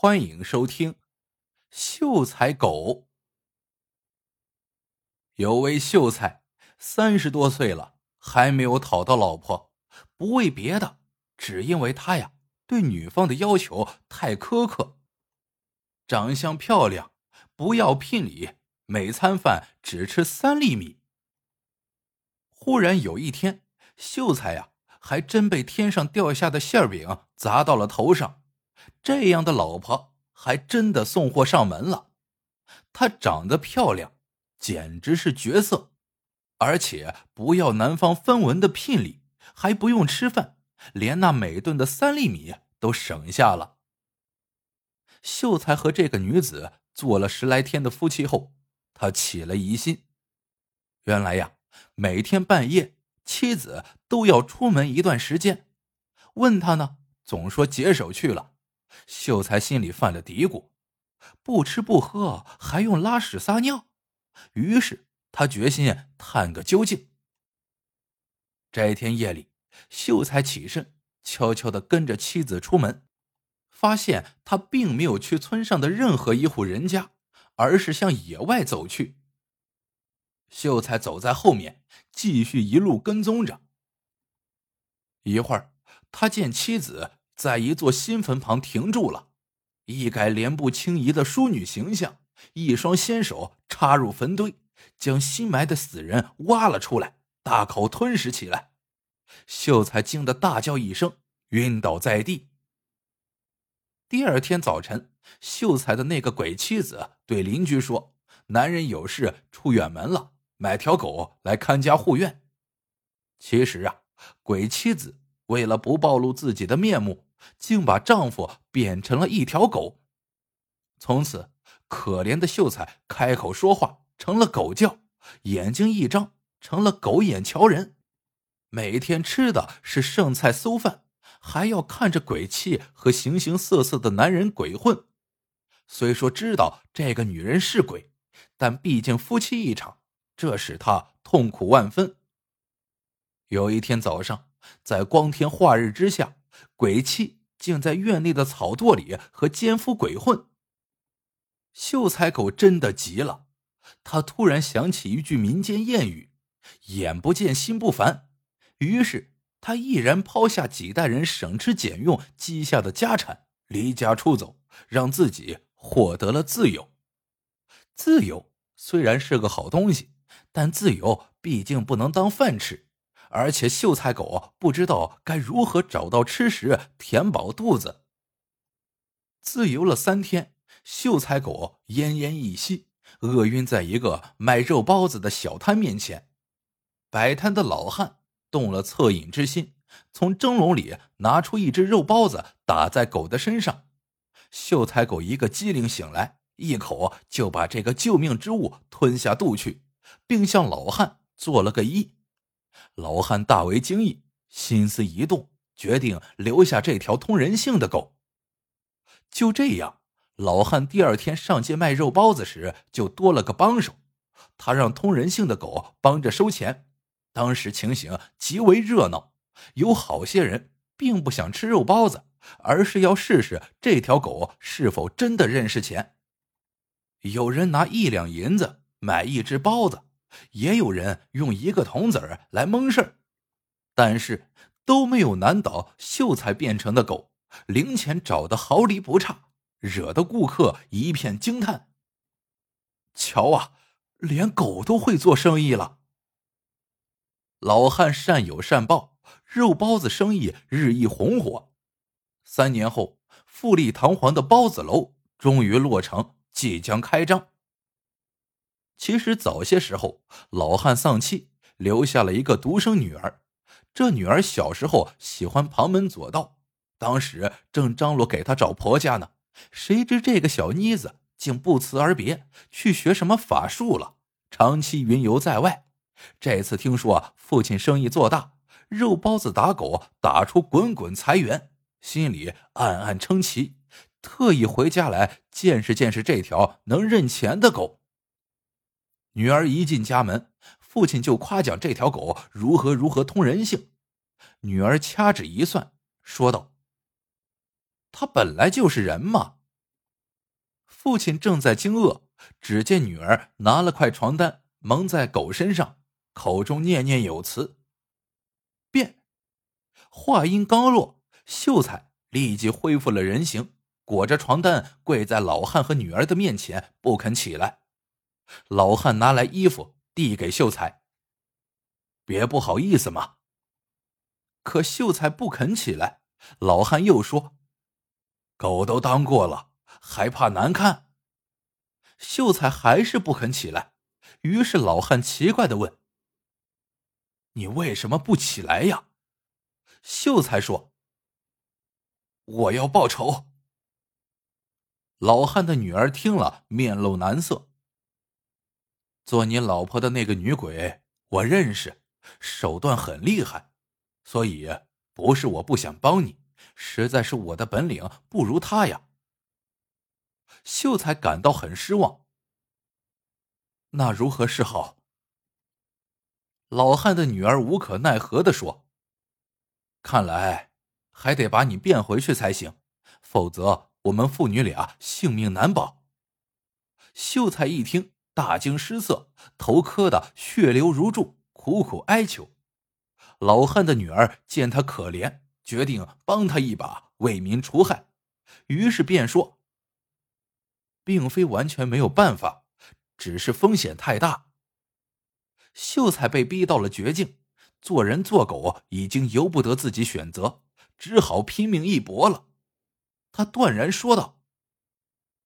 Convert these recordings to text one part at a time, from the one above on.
欢迎收听《秀才狗》。有位秀才三十多岁了，还没有讨到老婆，不为别的，只因为他呀对女方的要求太苛刻。长相漂亮，不要聘礼，每餐饭只吃三粒米。忽然有一天，秀才呀还真被天上掉下的馅饼砸到了头上。这样的老婆还真的送货上门了。她长得漂亮，简直是绝色，而且不要男方分文的聘礼，还不用吃饭，连那每顿的三粒米都省下了。秀才和这个女子做了十来天的夫妻后，他起了疑心。原来呀，每天半夜妻子都要出门一段时间，问他呢，总说解手去了。秀才心里犯了嘀咕，不吃不喝还用拉屎撒尿，于是他决心探个究竟。这一天夜里，秀才起身，悄悄的跟着妻子出门，发现他并没有去村上的任何一户人家，而是向野外走去。秀才走在后面，继续一路跟踪着。一会儿，他见妻子。在一座新坟旁停住了，一改莲步轻移的淑女形象，一双纤手插入坟堆，将新埋的死人挖了出来，大口吞食起来。秀才惊得大叫一声，晕倒在地。第二天早晨，秀才的那个鬼妻子对邻居说：“男人有事出远门了，买条狗来看家护院。”其实啊，鬼妻子为了不暴露自己的面目。竟把丈夫变成了一条狗，从此可怜的秀才开口说话成了狗叫，眼睛一张成了狗眼瞧人，每天吃的是剩菜馊饭，还要看着鬼气和形形色色的男人鬼混。虽说知道这个女人是鬼，但毕竟夫妻一场，这使他痛苦万分。有一天早上，在光天化日之下。鬼气竟在院内的草垛里和奸夫鬼混。秀才狗真的急了，他突然想起一句民间谚语：“眼不见心不烦。”于是他毅然抛下几代人省吃俭用积下的家产，离家出走，让自己获得了自由。自由虽然是个好东西，但自由毕竟不能当饭吃。而且秀才狗不知道该如何找到吃食填饱肚子。自由了三天，秀才狗奄奄一息，饿晕在一个卖肉包子的小摊面前。摆摊的老汉动了恻隐之心，从蒸笼里拿出一只肉包子打在狗的身上。秀才狗一个机灵醒来，一口就把这个救命之物吞下肚去，并向老汉做了个揖。老汉大为惊异，心思一动，决定留下这条通人性的狗。就这样，老汉第二天上街卖肉包子时，就多了个帮手。他让通人性的狗帮着收钱。当时情形极为热闹，有好些人并不想吃肉包子，而是要试试这条狗是否真的认识钱。有人拿一两银子买一只包子。也有人用一个铜子儿来蒙事儿，但是都没有难倒秀才变成的狗，零钱找的毫厘不差，惹得顾客一片惊叹。瞧啊，连狗都会做生意了。老汉善有善报，肉包子生意日益红火。三年后，富丽堂皇的包子楼终于落成，即将开张。其实早些时候，老汉丧妻，留下了一个独生女儿。这女儿小时候喜欢旁门左道，当时正张罗给她找婆家呢。谁知这个小妮子竟不辞而别，去学什么法术了，长期云游在外。这次听说父亲生意做大，肉包子打狗打出滚滚财源，心里暗暗称奇，特意回家来见识见识这条能认钱的狗。女儿一进家门，父亲就夸奖这条狗如何如何通人性。女儿掐指一算，说道：“他本来就是人嘛，父亲正在惊愕，只见女儿拿了块床单蒙在狗身上，口中念念有词。变。话音刚落，秀才立即恢复了人形，裹着床单跪在老汉和女儿的面前，不肯起来。老汉拿来衣服递给秀才：“别不好意思嘛。”可秀才不肯起来。老汉又说：“狗都当过了，还怕难看？”秀才还是不肯起来。于是老汉奇怪的问：“你为什么不起来呀？”秀才说：“我要报仇。”老汉的女儿听了，面露难色。做你老婆的那个女鬼，我认识，手段很厉害，所以不是我不想帮你，实在是我的本领不如她呀。秀才感到很失望。那如何是好？老汉的女儿无可奈何的说：“看来还得把你变回去才行，否则我们父女俩性命难保。”秀才一听。大惊失色，头磕得血流如注，苦苦哀求。老汉的女儿见他可怜，决定帮他一把，为民除害。于是便说：“并非完全没有办法，只是风险太大。”秀才被逼到了绝境，做人做狗已经由不得自己选择，只好拼命一搏了。他断然说道：“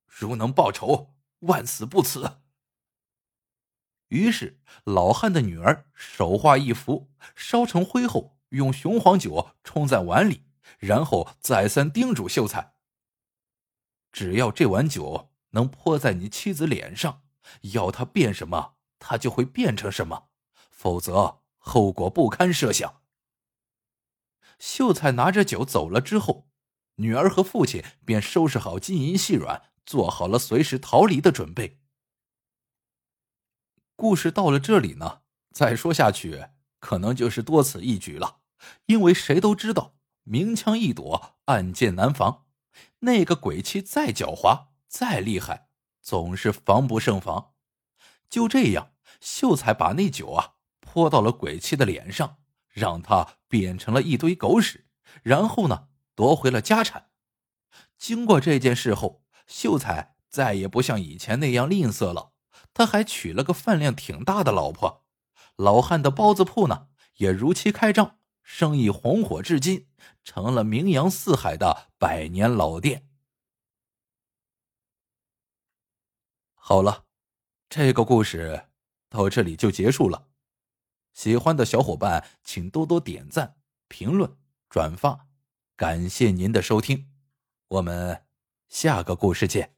如能报仇，万死不辞。”于是，老汉的女儿手画一幅，烧成灰后，用雄黄酒冲在碗里，然后再三叮嘱秀才：“只要这碗酒能泼在你妻子脸上，要她变什么，她就会变成什么；否则，后果不堪设想。”秀才拿着酒走了之后，女儿和父亲便收拾好金银细软，做好了随时逃离的准备。故事到了这里呢，再说下去可能就是多此一举了，因为谁都知道明枪易躲，暗箭难防。那个鬼妻再狡猾，再厉害，总是防不胜防。就这样，秀才把那酒啊泼到了鬼妻的脸上，让他变成了一堆狗屎，然后呢夺回了家产。经过这件事后，秀才再也不像以前那样吝啬了。他还娶了个饭量挺大的老婆，老汉的包子铺呢也如期开张，生意红火至今，成了名扬四海的百年老店。好了，这个故事到这里就结束了。喜欢的小伙伴请多多点赞、评论、转发，感谢您的收听，我们下个故事见。